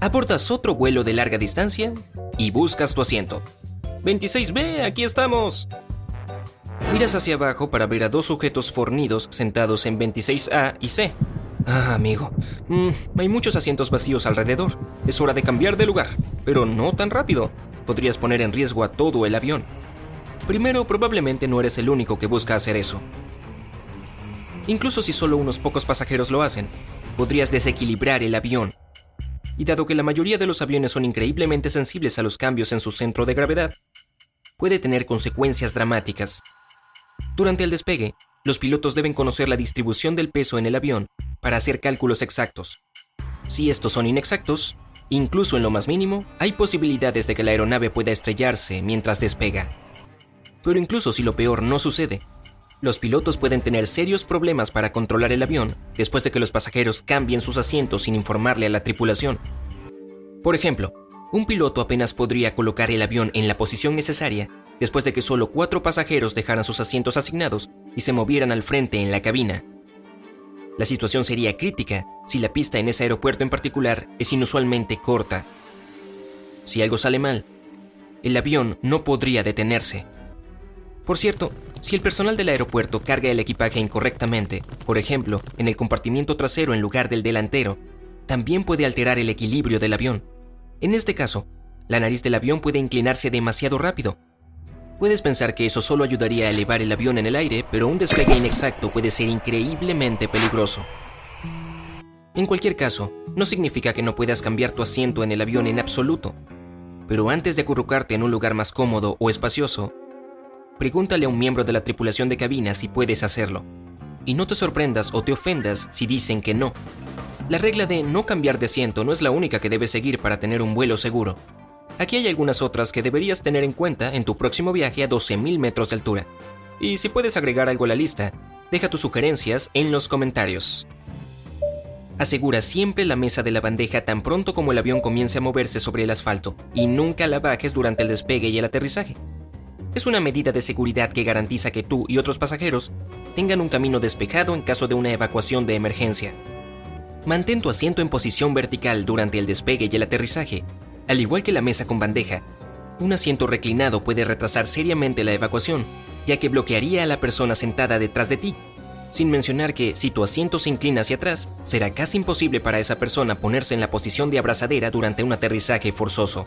Abordas otro vuelo de larga distancia y buscas tu asiento. 26B, aquí estamos. Miras hacia abajo para ver a dos sujetos fornidos sentados en 26A y C. Ah, amigo, mm, hay muchos asientos vacíos alrededor. Es hora de cambiar de lugar, pero no tan rápido. Podrías poner en riesgo a todo el avión. Primero, probablemente no eres el único que busca hacer eso. Incluso si solo unos pocos pasajeros lo hacen, podrías desequilibrar el avión. Y dado que la mayoría de los aviones son increíblemente sensibles a los cambios en su centro de gravedad, puede tener consecuencias dramáticas. Durante el despegue, los pilotos deben conocer la distribución del peso en el avión para hacer cálculos exactos. Si estos son inexactos, incluso en lo más mínimo, hay posibilidades de que la aeronave pueda estrellarse mientras despega. Pero incluso si lo peor no sucede, los pilotos pueden tener serios problemas para controlar el avión después de que los pasajeros cambien sus asientos sin informarle a la tripulación. Por ejemplo, un piloto apenas podría colocar el avión en la posición necesaria después de que solo cuatro pasajeros dejaran sus asientos asignados y se movieran al frente en la cabina. La situación sería crítica si la pista en ese aeropuerto en particular es inusualmente corta. Si algo sale mal, el avión no podría detenerse. Por cierto, si el personal del aeropuerto carga el equipaje incorrectamente, por ejemplo, en el compartimiento trasero en lugar del delantero, también puede alterar el equilibrio del avión. En este caso, la nariz del avión puede inclinarse demasiado rápido. Puedes pensar que eso solo ayudaría a elevar el avión en el aire, pero un despegue inexacto puede ser increíblemente peligroso. En cualquier caso, no significa que no puedas cambiar tu asiento en el avión en absoluto. Pero antes de acurrucarte en un lugar más cómodo o espacioso, pregúntale a un miembro de la tripulación de cabina si puedes hacerlo. Y no te sorprendas o te ofendas si dicen que no. La regla de no cambiar de asiento no es la única que debes seguir para tener un vuelo seguro. Aquí hay algunas otras que deberías tener en cuenta en tu próximo viaje a 12.000 metros de altura. Y si puedes agregar algo a la lista, deja tus sugerencias en los comentarios. Asegura siempre la mesa de la bandeja tan pronto como el avión comience a moverse sobre el asfalto y nunca la bajes durante el despegue y el aterrizaje. Es una medida de seguridad que garantiza que tú y otros pasajeros tengan un camino despejado en caso de una evacuación de emergencia. Mantén tu asiento en posición vertical durante el despegue y el aterrizaje. Al igual que la mesa con bandeja, un asiento reclinado puede retrasar seriamente la evacuación, ya que bloquearía a la persona sentada detrás de ti. Sin mencionar que si tu asiento se inclina hacia atrás, será casi imposible para esa persona ponerse en la posición de abrazadera durante un aterrizaje forzoso.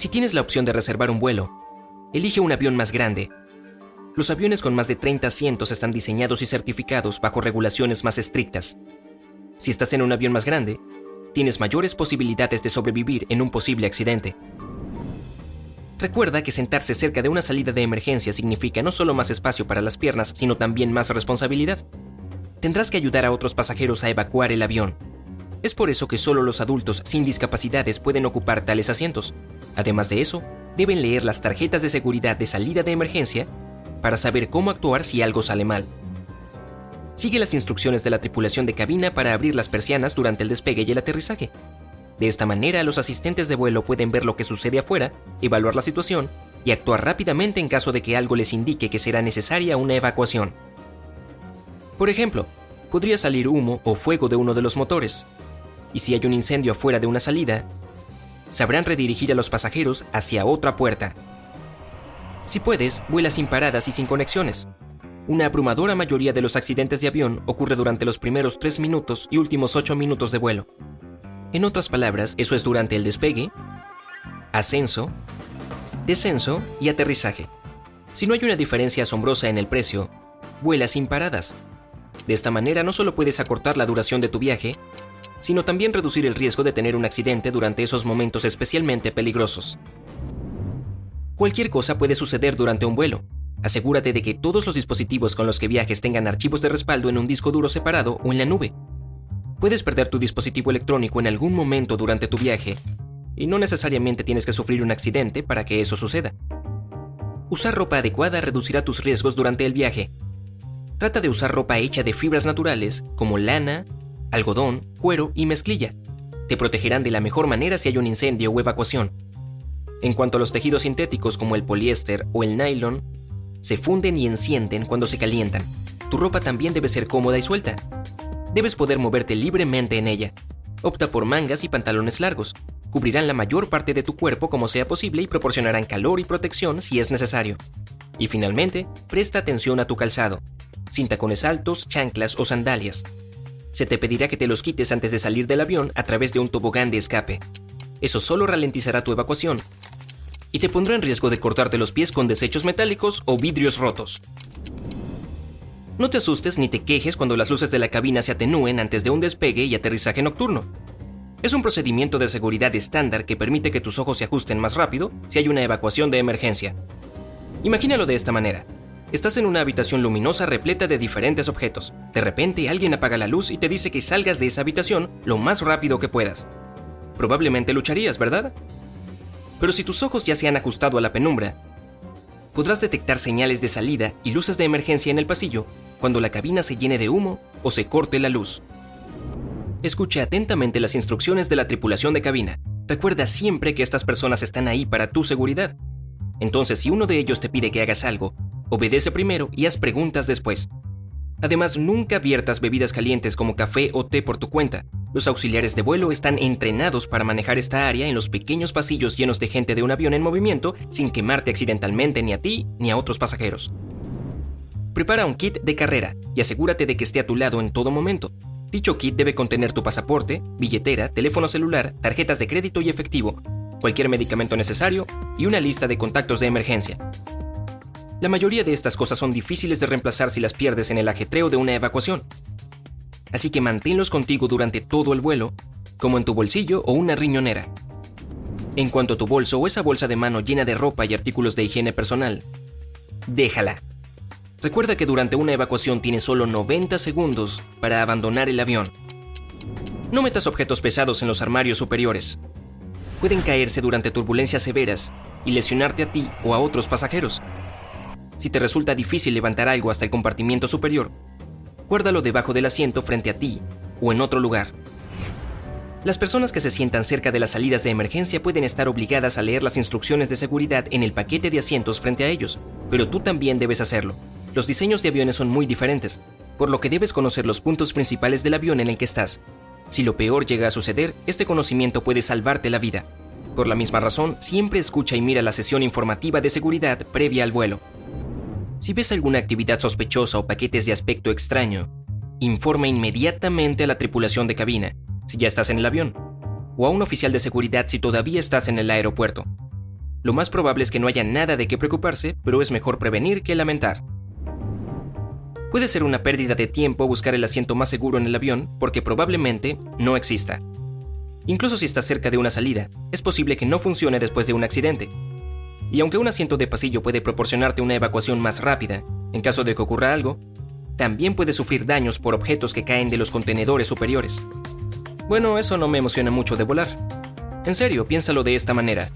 Si tienes la opción de reservar un vuelo, elige un avión más grande. Los aviones con más de 30 asientos están diseñados y certificados bajo regulaciones más estrictas. Si estás en un avión más grande, tienes mayores posibilidades de sobrevivir en un posible accidente. Recuerda que sentarse cerca de una salida de emergencia significa no solo más espacio para las piernas, sino también más responsabilidad. Tendrás que ayudar a otros pasajeros a evacuar el avión. Es por eso que solo los adultos sin discapacidades pueden ocupar tales asientos. Además de eso, deben leer las tarjetas de seguridad de salida de emergencia para saber cómo actuar si algo sale mal. Sigue las instrucciones de la tripulación de cabina para abrir las persianas durante el despegue y el aterrizaje. De esta manera, los asistentes de vuelo pueden ver lo que sucede afuera, evaluar la situación y actuar rápidamente en caso de que algo les indique que será necesaria una evacuación. Por ejemplo, podría salir humo o fuego de uno de los motores, y si hay un incendio afuera de una salida, sabrán redirigir a los pasajeros hacia otra puerta. Si puedes, vuela sin paradas y sin conexiones. una abrumadora mayoría de los accidentes de avión ocurre durante los primeros 3 minutos y últimos 8 minutos de vuelo. En otras palabras, eso es durante el despegue, ascenso, descenso y aterrizaje. Si no hay una diferencia asombrosa en el precio, vuela sin paradas. De esta manera no solo puedes acortar la duración de tu viaje, sino también reducir el riesgo de tener un accidente durante esos momentos especialmente peligrosos. Cualquier cosa puede suceder durante un vuelo. Asegúrate de que todos los dispositivos con los que viajes tengan archivos de respaldo en un disco duro separado o en la nube. Puedes perder tu dispositivo electrónico en algún momento durante tu viaje, y no necesariamente tienes que sufrir un accidente para que eso suceda. Usar ropa adecuada reducirá tus riesgos durante el viaje. Trata de usar ropa hecha de fibras naturales como lana, algodón, cuero y mezclilla. Te protegerán de la mejor manera si hay un incendio o evacuación. En cuanto a los tejidos sintéticos como el poliéster o el nylon, se funden y encienden cuando se calientan. Tu ropa también debe ser cómoda y suelta. Debes poder moverte libremente en ella. Opta por mangas y pantalones largos. Cubrirán la mayor parte de tu cuerpo como sea posible y proporcionarán calor y protección si es necesario. Y finalmente, presta atención a tu calzado. Sin tacones altos, chanclas o sandalias. Se te pedirá que te los quites antes de salir del avión a través de un tobogán de escape. Eso solo ralentizará tu evacuación y te pondrá en riesgo de cortarte los pies con desechos metálicos o vidrios rotos. No te asustes ni te quejes cuando las luces de la cabina se atenúen antes de un despegue y aterrizaje nocturno. Es un procedimiento de seguridad estándar que permite que tus ojos se ajusten más rápido si hay una evacuación de emergencia. Imagínalo de esta manera. Estás en una habitación luminosa repleta de diferentes objetos. De repente alguien apaga la luz y te dice que salgas de esa habitación lo más rápido que puedas. Probablemente lucharías, ¿verdad? Pero si tus ojos ya se han ajustado a la penumbra, podrás detectar señales de salida y luces de emergencia en el pasillo cuando la cabina se llene de humo o se corte la luz. Escuche atentamente las instrucciones de la tripulación de cabina. Recuerda siempre que estas personas están ahí para tu seguridad. Entonces, si uno de ellos te pide que hagas algo, obedece primero y haz preguntas después. Además, nunca viertas bebidas calientes como café o té por tu cuenta. Los auxiliares de vuelo están entrenados para manejar esta área en los pequeños pasillos llenos de gente de un avión en movimiento sin quemarte accidentalmente ni a ti ni a otros pasajeros. Prepara un kit de carrera y asegúrate de que esté a tu lado en todo momento. Dicho kit debe contener tu pasaporte, billetera, teléfono celular, tarjetas de crédito y efectivo, cualquier medicamento necesario y una lista de contactos de emergencia. La mayoría de estas cosas son difíciles de reemplazar si las pierdes en el ajetreo de una evacuación. Así que manténlos contigo durante todo el vuelo, como en tu bolsillo o una riñonera. En cuanto a tu bolso o esa bolsa de mano llena de ropa y artículos de higiene personal, déjala. Recuerda que durante una evacuación tienes solo 90 segundos para abandonar el avión. No metas objetos pesados en los armarios superiores. Pueden caerse durante turbulencias severas y lesionarte a ti o a otros pasajeros. Si te resulta difícil levantar algo hasta el compartimiento superior, guárdalo debajo del asiento frente a ti o en otro lugar. Las personas que se sientan cerca de las salidas de emergencia pueden estar obligadas a leer las instrucciones de seguridad en el paquete de asientos frente a ellos, pero tú también debes hacerlo. Los diseños de aviones son muy diferentes, por lo que debes conocer los puntos principales del avión en el que estás. Si lo peor llega a suceder, este conocimiento puede salvarte la vida. Por la misma razón, siempre escucha y mira la sesión informativa de seguridad previa al vuelo. Si ves alguna actividad sospechosa o paquetes de aspecto extraño, informa inmediatamente a la tripulación de cabina, si ya estás en el avión, o a un oficial de seguridad si todavía estás en el aeropuerto. Lo más probable es que no haya nada de qué preocuparse, pero es mejor prevenir que lamentar. Puede ser una pérdida de tiempo buscar el asiento más seguro en el avión porque probablemente no exista. Incluso si estás cerca de una salida, es posible que no funcione después de un accidente, y aunque un asiento de pasillo puede proporcionarte una evacuación más rápida, en caso de que ocurra algo, también puede sufrir daños por objetos que caen de los contenedores superiores. Bueno, eso no me emociona mucho de volar. En serio, piénsalo de esta manera.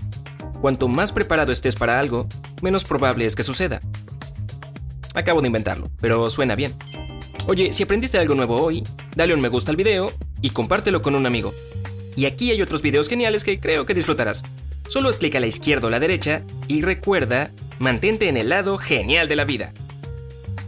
Cuanto más preparado estés para algo, menos probable es que suceda. Acabo de inventarlo, pero suena bien. Oye, si aprendiste algo nuevo hoy, dale un me gusta al video y compártelo con un amigo. Y aquí hay otros videos geniales que creo que disfrutarás. Solo es clic a la izquierda o la derecha y recuerda, mantente en el lado genial de la vida.